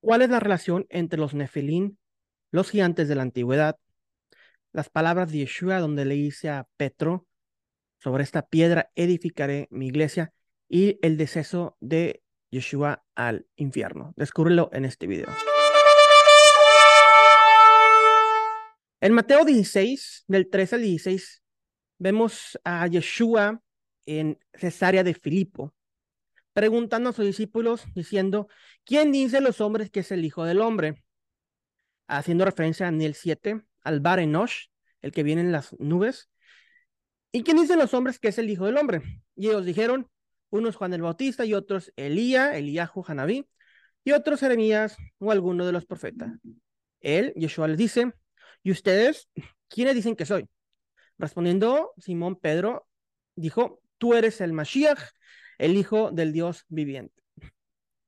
¿Cuál es la relación entre los Nefilín, los gigantes de la antigüedad, las palabras de Yeshua donde le dice a Petro, sobre esta piedra edificaré mi iglesia, y el deceso de Yeshua al infierno? Descúbrelo en este video. En Mateo 16, del 13 al 16, vemos a Yeshua en Cesarea de Filipo, preguntando a sus discípulos, diciendo, ¿quién dice los hombres que es el Hijo del Hombre? Haciendo referencia a Daniel 7, al Bar Enosh, el que viene en las nubes. ¿Y quién dicen los hombres que es el Hijo del Hombre? Y ellos dijeron, unos Juan el Bautista y otros Elía, Eliyahu, Hanabí, y otros Jeremías o alguno de los profetas. Él, Yeshua, les dice, ¿y ustedes quiénes dicen que soy? Respondiendo, Simón Pedro dijo, tú eres el Mashiach, el Hijo del Dios viviente.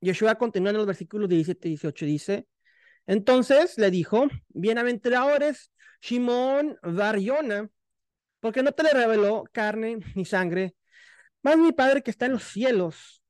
Yeshua continúa en los versículos 17 y 18, dice, entonces le dijo, bienaventurados Simón Bariona, porque no te le reveló carne ni sangre, más mi Padre que está en los cielos.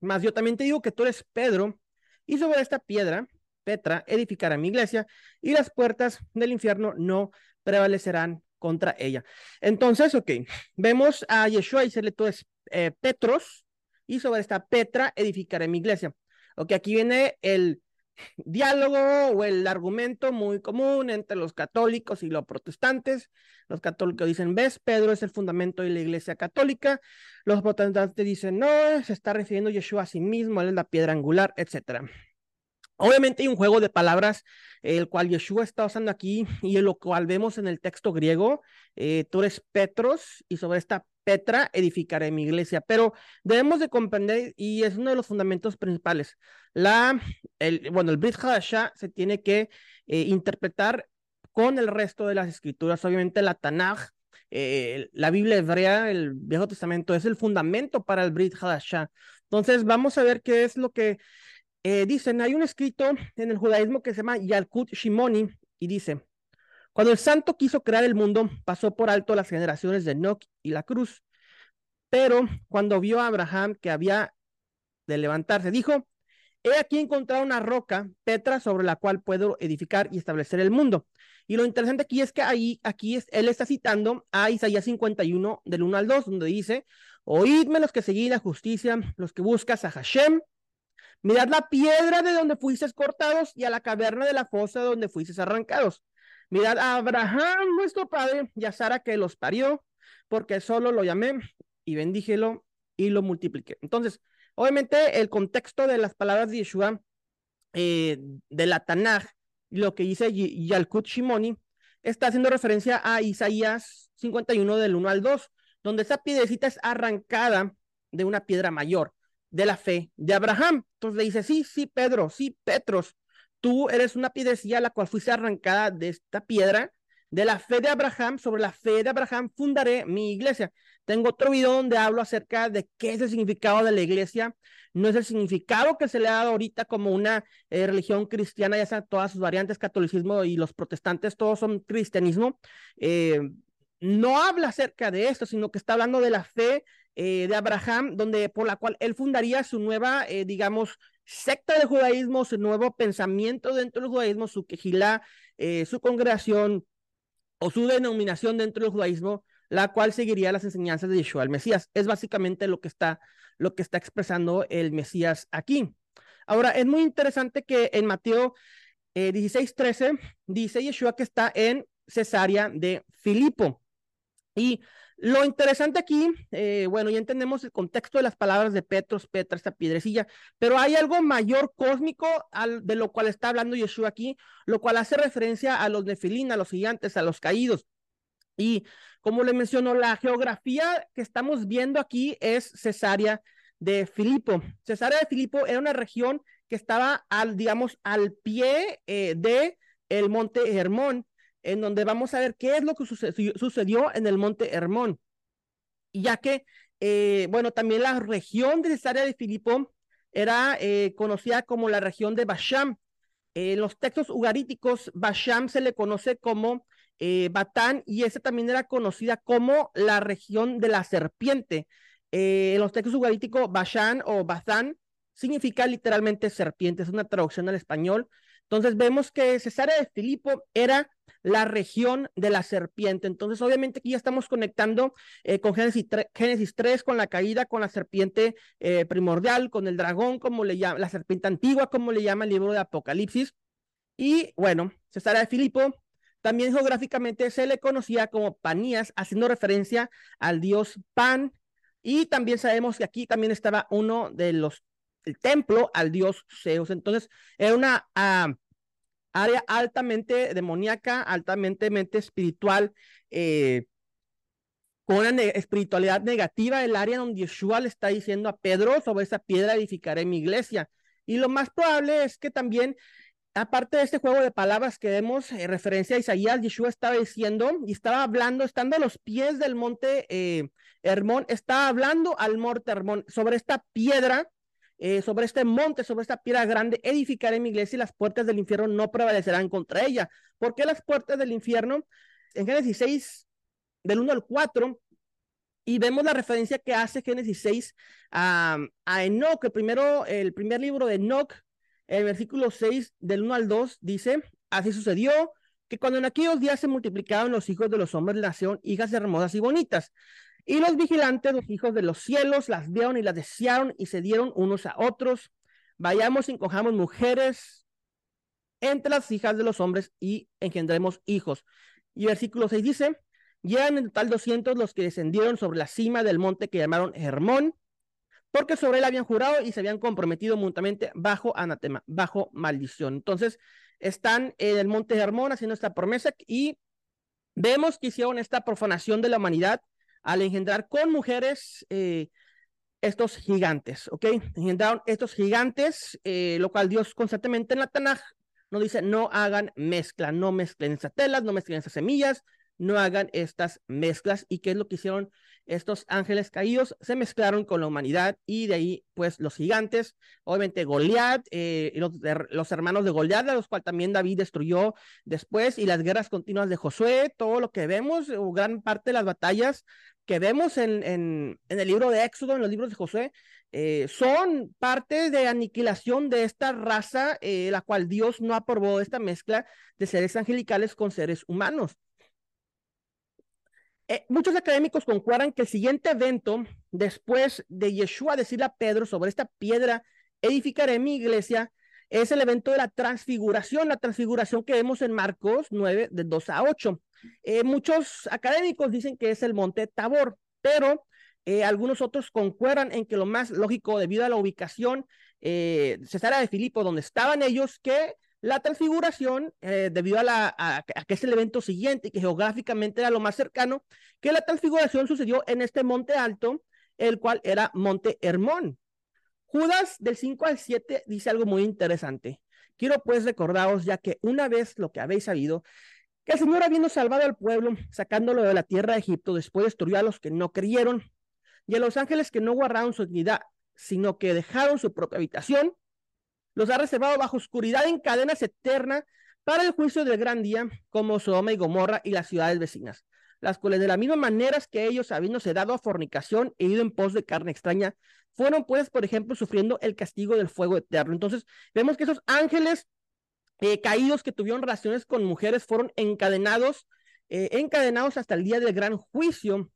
Más yo también te digo que tú eres Pedro, y sobre esta piedra, Petra, edificará mi iglesia, y las puertas del infierno no prevalecerán contra ella. Entonces, ok, vemos a Yeshua y se le todo eh, Petros, y sobre esta Petra edificaré mi iglesia. Ok, aquí viene el diálogo o el argumento muy común entre los católicos y los protestantes. Los católicos dicen, ves, Pedro es el fundamento de la iglesia católica. Los protestantes dicen, no, se está refiriendo Yeshua a sí mismo, él es la piedra angular, etcétera. Obviamente hay un juego de palabras, el cual Yeshua está usando aquí y lo cual vemos en el texto griego, eh, tú eres Petros y sobre esta Petra edificaré mi iglesia, pero debemos de comprender y es uno de los fundamentos principales. La, el, bueno, el Brit Hadashah se tiene que eh, interpretar con el resto de las escrituras, obviamente la Tanaj, eh, la Biblia hebrea, el Viejo Testamento es el fundamento para el Brit Hadashah. Entonces vamos a ver qué es lo que eh, dicen, hay un escrito en el judaísmo que se llama Yalkut Shimoni y dice, cuando el santo quiso crear el mundo, pasó por alto las generaciones de Enoch y la cruz, pero cuando vio a Abraham que había de levantarse, dijo, he aquí encontrado una roca, Petra, sobre la cual puedo edificar y establecer el mundo. Y lo interesante aquí es que ahí, aquí es, él está citando a Isaías 51 del 1 al 2, donde dice, oídme los que seguís la justicia, los que buscas a Hashem, Mirad la piedra de donde fuisteis cortados y a la caverna de la fosa donde fuisteis arrancados. Mirad a Abraham, nuestro padre, y a Sara que los parió, porque solo lo llamé y bendíjelo y lo multipliqué. Entonces, obviamente, el contexto de las palabras de Yeshua, eh, de la Tanaj, lo que dice Yalkut Shimoni, está haciendo referencia a Isaías 51 del 1 al 2, donde esa piedrecita es arrancada de una piedra mayor de la fe de Abraham. Entonces le dice, sí, sí, Pedro, sí, Petros, tú eres una piedrecilla la cual fuiste arrancada de esta piedra, de la fe de Abraham, sobre la fe de Abraham fundaré mi iglesia. Tengo otro video donde hablo acerca de qué es el significado de la iglesia. No es el significado que se le ha dado ahorita como una eh, religión cristiana, ya sea todas sus variantes, catolicismo y los protestantes, todos son cristianismo. Eh, no habla acerca de esto, sino que está hablando de la fe eh, de Abraham, donde por la cual él fundaría su nueva, digamos, secta de judaísmo, su nuevo pensamiento dentro del judaísmo, su quejilá, eh, su congregación o su denominación dentro del judaísmo, la cual seguiría las enseñanzas de Yeshua, el Mesías. Es básicamente lo que está, lo que está expresando el Mesías aquí. Ahora, es muy interesante que en Mateo 16, 13 dice Yeshua que está en Cesarea de Filipo. Y lo interesante aquí, eh, bueno, ya entendemos el contexto de las palabras de Petros, Petra, esta piedrecilla, pero hay algo mayor cósmico al, de lo cual está hablando Yeshua aquí, lo cual hace referencia a los nefilín, a los gigantes, a los caídos. Y como le mencionó, la geografía que estamos viendo aquí es Cesarea de Filipo. Cesarea de Filipo era una región que estaba al, digamos, al pie eh, de el monte Hermón en donde vamos a ver qué es lo que sucedió, en el monte Hermón. Ya que, eh, bueno, también la región de esa área de Filipo era eh, conocida como la región de Basham. En los textos ugaríticos, Basham se le conoce como eh, Batán y esa también era conocida como la región de la serpiente. en los textos ugaríticos, Bashan o Bazán significa literalmente serpiente, es una traducción al español. Entonces vemos que Cesarea de Filipo era la región de la serpiente. Entonces, obviamente aquí ya estamos conectando eh, con Génesis 3, Génesis 3, con la caída, con la serpiente eh, primordial, con el dragón, como le llama, la serpiente antigua, como le llama el libro de Apocalipsis. Y bueno, Cesarea de Filipo también geográficamente se le conocía como Panías, haciendo referencia al dios Pan. Y también sabemos que aquí también estaba uno de los, el templo al dios Zeus. Entonces, era una uh, área altamente demoníaca, altamente mente espiritual, eh, con una espiritualidad negativa, el área donde Yeshua le está diciendo a Pedro, sobre esa piedra edificaré mi iglesia. Y lo más probable es que también, aparte de este juego de palabras que vemos en referencia a Isaías, Yeshua estaba diciendo y estaba hablando, estando a los pies del monte eh, Hermón, estaba hablando al monte Hermón sobre esta piedra eh, sobre este monte, sobre esta piedra grande, edificaré mi iglesia y las puertas del infierno no prevalecerán contra ella. ¿Por qué las puertas del infierno? En Génesis 6, del 1 al 4, y vemos la referencia que hace Génesis 6 a, a Enoch, el, primero, el primer libro de Enoch, el versículo 6 del 1 al 2, dice, así sucedió que cuando en aquellos días se multiplicaban los hijos de los hombres, nacieron hijas hermosas y bonitas. Y los vigilantes, los hijos de los cielos, las vieron y las desearon y se dieron unos a otros. Vayamos y encojamos mujeres entre las hijas de los hombres y engendremos hijos. Y versículo 6 dice, llegan en total 200 los que descendieron sobre la cima del monte que llamaron Hermón, porque sobre él habían jurado y se habían comprometido mutuamente bajo anatema, bajo maldición. Entonces, están en el monte Hermón haciendo esta promesa y vemos que hicieron esta profanación de la humanidad al engendrar con mujeres eh, estos gigantes, ¿ok? Engendraron estos gigantes, eh, lo cual Dios constantemente en la Tanaj nos dice, no hagan mezcla, no mezclen esas telas, no mezclen esas semillas, no hagan estas mezclas. ¿Y qué es lo que hicieron estos ángeles caídos? Se mezclaron con la humanidad y de ahí, pues, los gigantes, obviamente Goliat, eh, los, hermanos de Goliat, a los cuales también David destruyó después, y las guerras continuas de Josué, todo lo que vemos, o gran parte de las batallas que vemos en, en, el libro de Éxodo, en los libros de Josué, eh, son parte de aniquilación de esta raza, eh, la cual Dios no aprobó esta mezcla de seres angelicales con seres humanos. Eh, muchos académicos concuerdan que el siguiente evento, después de Yeshua decirle a Pedro sobre esta piedra, edificaré mi iglesia, es el evento de la transfiguración, la transfiguración que vemos en Marcos 9, de 2 a 8. Eh, muchos académicos dicen que es el monte Tabor, pero eh, algunos otros concuerdan en que lo más lógico, debido a la ubicación, eh, Cesarea de Filipo, donde estaban ellos, que la transfiguración, eh, debido a, la, que es el evento siguiente que geográficamente era lo más cercano, que la transfiguración sucedió en este monte alto, el cual era Monte Hermón. Judas del 5 al 7 dice algo muy interesante. Quiero pues recordaros, ya que una vez lo que habéis sabido, que el Señor habiendo salvado al pueblo, sacándolo de la tierra de Egipto, después destruyó a los que no creyeron y a los ángeles que no guardaron su dignidad, sino que dejaron su propia habitación, los ha reservado bajo oscuridad en cadenas eternas para el juicio del gran día, como Sodoma y Gomorra y las ciudades vecinas, las cuales de la misma manera que ellos, habiéndose dado a fornicación e ido en pos de carne extraña, fueron pues, por ejemplo, sufriendo el castigo del fuego eterno. Entonces, vemos que esos ángeles eh, caídos que tuvieron relaciones con mujeres fueron encadenados, eh, encadenados hasta el día del gran juicio.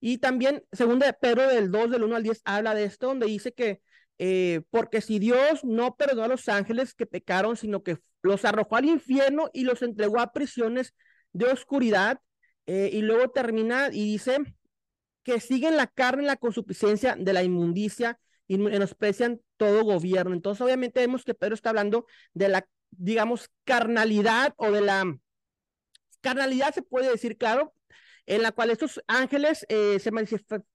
Y también, según Pedro del 2, del 1 al 10, habla de esto, donde dice que, eh, porque si Dios no perdonó a los ángeles que pecaron, sino que los arrojó al infierno y los entregó a prisiones de oscuridad, y luego termina y dice que siguen la carne la consuficiencia de la inmundicia y menosprecian todo gobierno. Entonces, obviamente vemos que Pedro está hablando de la digamos, carnalidad o de la carnalidad se puede decir, claro, en la cual estos ángeles eh, se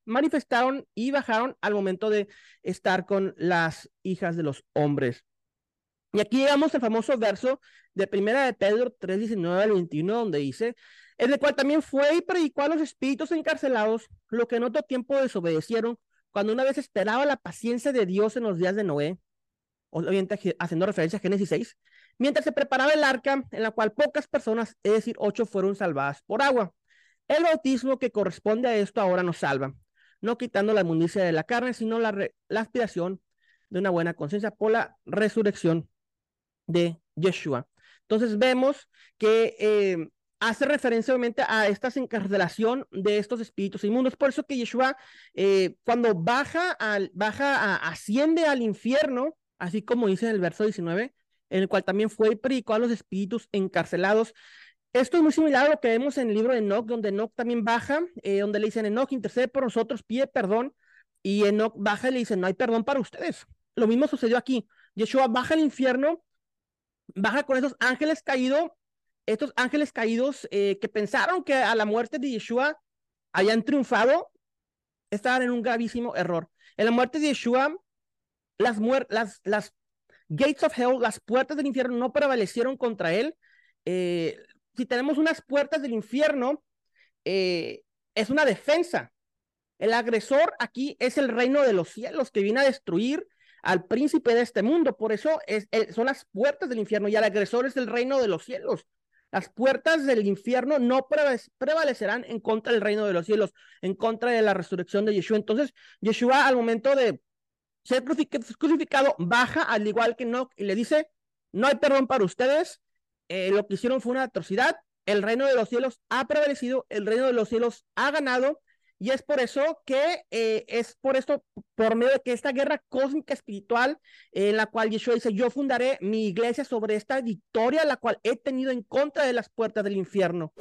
manifestaron y bajaron al momento de estar con las hijas de los hombres. Y aquí llegamos al famoso verso de Primera de Pedro 3, 19 al 21, donde dice, en el cual también fue y predicó a los espíritus encarcelados, lo que en otro tiempo desobedecieron, cuando una vez esperaba la paciencia de Dios en los días de Noé, obviamente haciendo referencia a Génesis 6, mientras se preparaba el arca, en la cual pocas personas, es decir, ocho, fueron salvadas por agua. El bautismo que corresponde a esto ahora nos salva, no quitando la inmundicia de la carne, sino la, la aspiración de una buena conciencia por la resurrección de Yeshua. Entonces vemos que eh, hace referencia obviamente a esta encarcelación de estos espíritus inmundos. Por eso que Yeshua, eh, cuando baja, al, baja asciende al infierno, así como dice en el verso 19, en el cual también fue y predicó a los espíritus encarcelados. Esto es muy similar a lo que vemos en el libro de Enoch, donde Enoch también baja, eh, donde le dicen, Enoch, intercede por nosotros, pide perdón, y Enoch baja y le dice, no hay perdón para ustedes. Lo mismo sucedió aquí. Yeshua baja al infierno, baja con esos ángeles caídos, estos ángeles caídos eh, que pensaron que a la muerte de Yeshua hayan triunfado, estaban en un gravísimo error. En la muerte de Yeshua, las, gates of hell, las puertas del infierno no prevalecieron contra él. Eh, si tenemos unas puertas del infierno, eh, es una defensa. El agresor aquí es el reino de los cielos que viene a destruir al príncipe de este mundo. Por eso es, son las puertas del infierno y el agresor es el reino de los cielos. Las puertas del infierno no prevalecerán en contra del reino de los cielos, en contra de la resurrección de Yeshua. Entonces, Yeshua al momento de ser crucificado baja al igual que no y le dice, no hay perdón para ustedes, eh, lo que hicieron fue una atrocidad, el reino de los cielos ha prevalecido, el reino de los cielos ha ganado y es por eso que eh, es por esto, por medio de que esta guerra cósmica espiritual, en la cual Yeshua dice, yo fundaré mi iglesia sobre esta victoria, la cual he tenido en contra de las puertas del infierno.